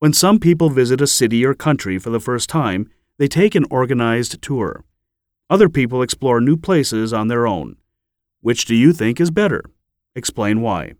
When some people visit a city or country for the first time, they take an organized tour. Other people explore new places on their own. Which do you think is better? Explain why.